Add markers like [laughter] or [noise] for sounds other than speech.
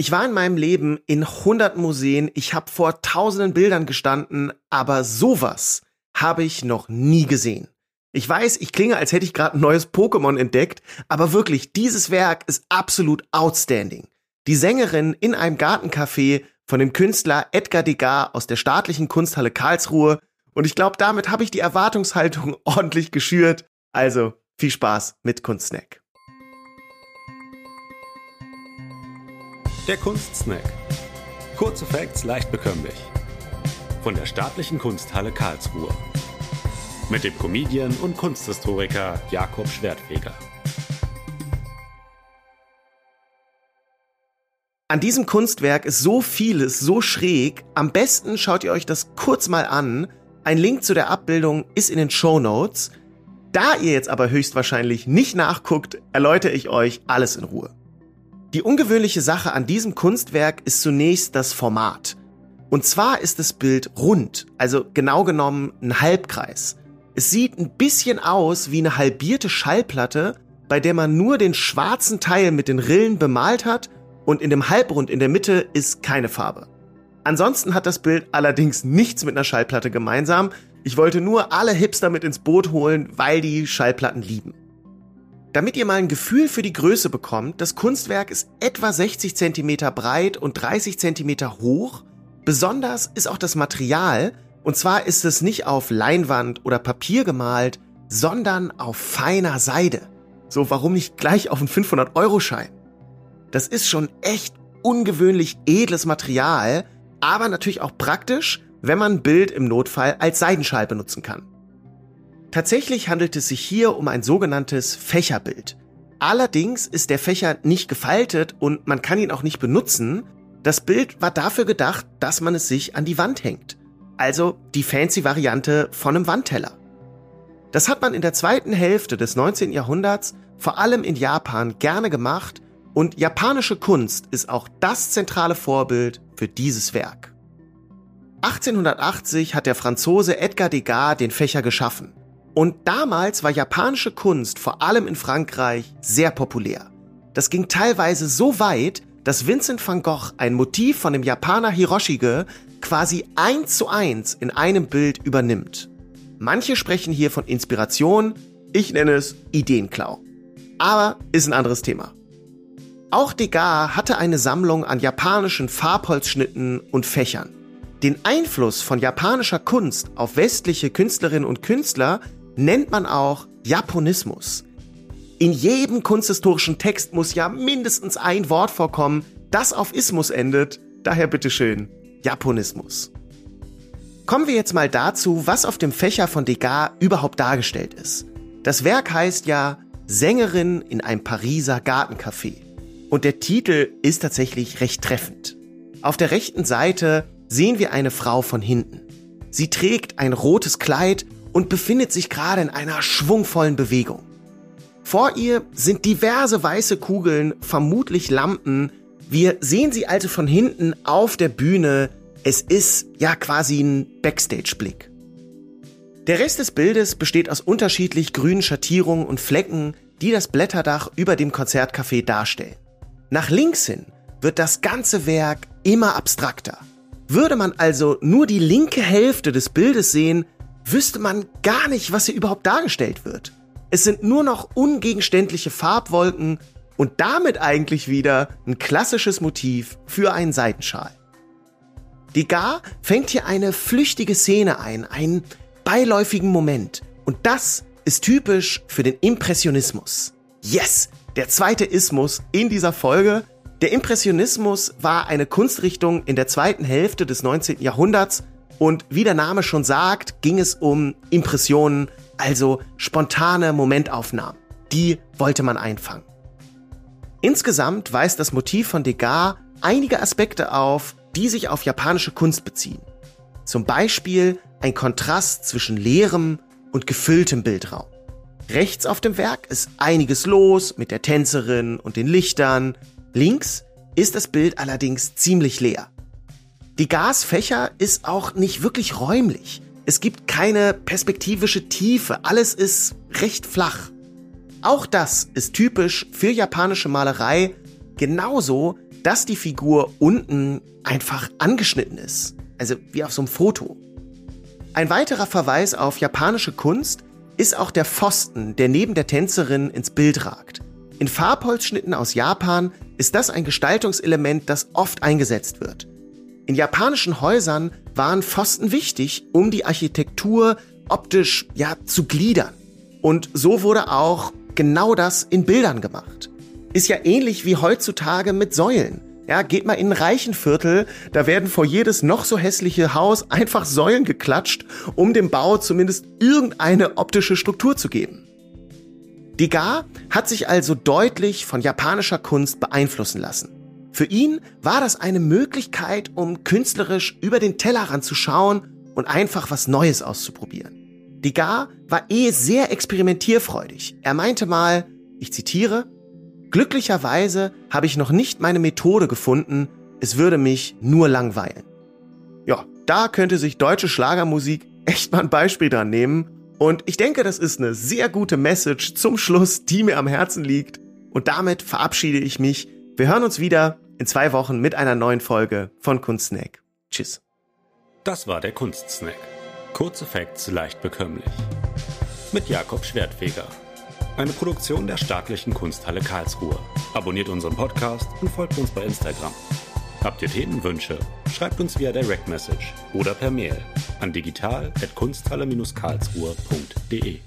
Ich war in meinem Leben in hunderten Museen, ich habe vor tausenden Bildern gestanden, aber sowas habe ich noch nie gesehen. Ich weiß, ich klinge, als hätte ich gerade ein neues Pokémon entdeckt, aber wirklich, dieses Werk ist absolut outstanding. Die Sängerin in einem Gartencafé von dem Künstler Edgar Degas aus der staatlichen Kunsthalle Karlsruhe und ich glaube, damit habe ich die Erwartungshaltung [laughs] ordentlich geschürt. Also, viel Spaß mit Kunstsnack. Der Kunstsnack. Kurze Facts leicht bekömmlich. Von der Staatlichen Kunsthalle Karlsruhe. Mit dem Comedian und Kunsthistoriker Jakob Schwertfeger. An diesem Kunstwerk ist so vieles so schräg. Am besten schaut ihr euch das kurz mal an. Ein Link zu der Abbildung ist in den Show Notes. Da ihr jetzt aber höchstwahrscheinlich nicht nachguckt, erläutere ich euch alles in Ruhe. Die ungewöhnliche Sache an diesem Kunstwerk ist zunächst das Format. Und zwar ist das Bild rund, also genau genommen ein Halbkreis. Es sieht ein bisschen aus wie eine halbierte Schallplatte, bei der man nur den schwarzen Teil mit den Rillen bemalt hat und in dem Halbrund in der Mitte ist keine Farbe. Ansonsten hat das Bild allerdings nichts mit einer Schallplatte gemeinsam. Ich wollte nur alle Hipster mit ins Boot holen, weil die Schallplatten lieben. Damit ihr mal ein Gefühl für die Größe bekommt, das Kunstwerk ist etwa 60 cm breit und 30 cm hoch. Besonders ist auch das Material, und zwar ist es nicht auf Leinwand oder Papier gemalt, sondern auf feiner Seide. So, warum nicht gleich auf einen 500-Euro-Schein? Das ist schon echt ungewöhnlich edles Material, aber natürlich auch praktisch, wenn man ein Bild im Notfall als Seidenschal benutzen kann. Tatsächlich handelt es sich hier um ein sogenanntes Fächerbild. Allerdings ist der Fächer nicht gefaltet und man kann ihn auch nicht benutzen. Das Bild war dafür gedacht, dass man es sich an die Wand hängt. Also die fancy Variante von einem Wandteller. Das hat man in der zweiten Hälfte des 19. Jahrhunderts vor allem in Japan gerne gemacht und japanische Kunst ist auch das zentrale Vorbild für dieses Werk. 1880 hat der Franzose Edgar Degas den Fächer geschaffen. Und damals war japanische Kunst vor allem in Frankreich sehr populär. Das ging teilweise so weit, dass Vincent van Gogh ein Motiv von dem Japaner Hiroshige quasi eins zu eins in einem Bild übernimmt. Manche sprechen hier von Inspiration, ich nenne es Ideenklau. Aber ist ein anderes Thema. Auch Degas hatte eine Sammlung an japanischen Farbholzschnitten und Fächern. Den Einfluss von japanischer Kunst auf westliche Künstlerinnen und Künstler nennt man auch Japonismus. In jedem kunsthistorischen Text muss ja mindestens ein Wort vorkommen, das auf Ismus endet. Daher bitteschön, Japonismus. Kommen wir jetzt mal dazu, was auf dem Fächer von Degas überhaupt dargestellt ist. Das Werk heißt ja Sängerin in einem Pariser Gartencafé. Und der Titel ist tatsächlich recht treffend. Auf der rechten Seite sehen wir eine Frau von hinten. Sie trägt ein rotes Kleid und befindet sich gerade in einer schwungvollen Bewegung. Vor ihr sind diverse weiße Kugeln, vermutlich Lampen. Wir sehen sie also von hinten auf der Bühne. Es ist ja quasi ein Backstage-Blick. Der Rest des Bildes besteht aus unterschiedlich grünen Schattierungen und Flecken, die das Blätterdach über dem Konzertcafé darstellen. Nach links hin wird das ganze Werk immer abstrakter. Würde man also nur die linke Hälfte des Bildes sehen, wüsste man gar nicht, was hier überhaupt dargestellt wird. Es sind nur noch ungegenständliche Farbwolken und damit eigentlich wieder ein klassisches Motiv für einen Seitenschal. Degas fängt hier eine flüchtige Szene ein, einen beiläufigen Moment. Und das ist typisch für den Impressionismus. Yes, der zweite Ismus in dieser Folge. Der Impressionismus war eine Kunstrichtung in der zweiten Hälfte des 19. Jahrhunderts und wie der Name schon sagt, ging es um Impressionen, also spontane Momentaufnahmen. Die wollte man einfangen. Insgesamt weist das Motiv von Degas einige Aspekte auf, die sich auf japanische Kunst beziehen. Zum Beispiel ein Kontrast zwischen leerem und gefülltem Bildraum. Rechts auf dem Werk ist einiges los mit der Tänzerin und den Lichtern. Links ist das Bild allerdings ziemlich leer. Die Gasfächer ist auch nicht wirklich räumlich. Es gibt keine perspektivische Tiefe. Alles ist recht flach. Auch das ist typisch für japanische Malerei, genauso, dass die Figur unten einfach angeschnitten ist. Also wie auf so einem Foto. Ein weiterer Verweis auf japanische Kunst ist auch der Pfosten, der neben der Tänzerin ins Bild ragt. In Farbholzschnitten aus Japan ist das ein Gestaltungselement, das oft eingesetzt wird. In japanischen Häusern waren Pfosten wichtig, um die Architektur optisch ja zu gliedern. Und so wurde auch genau das in Bildern gemacht. Ist ja ähnlich wie heutzutage mit Säulen. Ja, geht mal in ein Reichenviertel, da werden vor jedes noch so hässliche Haus einfach Säulen geklatscht, um dem Bau zumindest irgendeine optische Struktur zu geben. Degas hat sich also deutlich von japanischer Kunst beeinflussen lassen. Für ihn war das eine Möglichkeit, um künstlerisch über den Tellerrand zu schauen und einfach was Neues auszuprobieren. Degas war eh sehr experimentierfreudig. Er meinte mal, ich zitiere, Glücklicherweise habe ich noch nicht meine Methode gefunden, es würde mich nur langweilen. Ja, da könnte sich deutsche Schlagermusik echt mal ein Beispiel dran nehmen. Und ich denke, das ist eine sehr gute Message zum Schluss, die mir am Herzen liegt. Und damit verabschiede ich mich. Wir hören uns wieder in zwei Wochen mit einer neuen Folge von Kunstsnack. Tschüss. Das war der Kunstsnack. Kurze Facts leicht bekömmlich. Mit Jakob Schwertfeger. Eine Produktion der Staatlichen Kunsthalle Karlsruhe. Abonniert unseren Podcast und folgt uns bei Instagram. Habt ihr Themenwünsche? Schreibt uns via Direct Message oder per Mail an digital.kunsthalle-karlsruhe.de.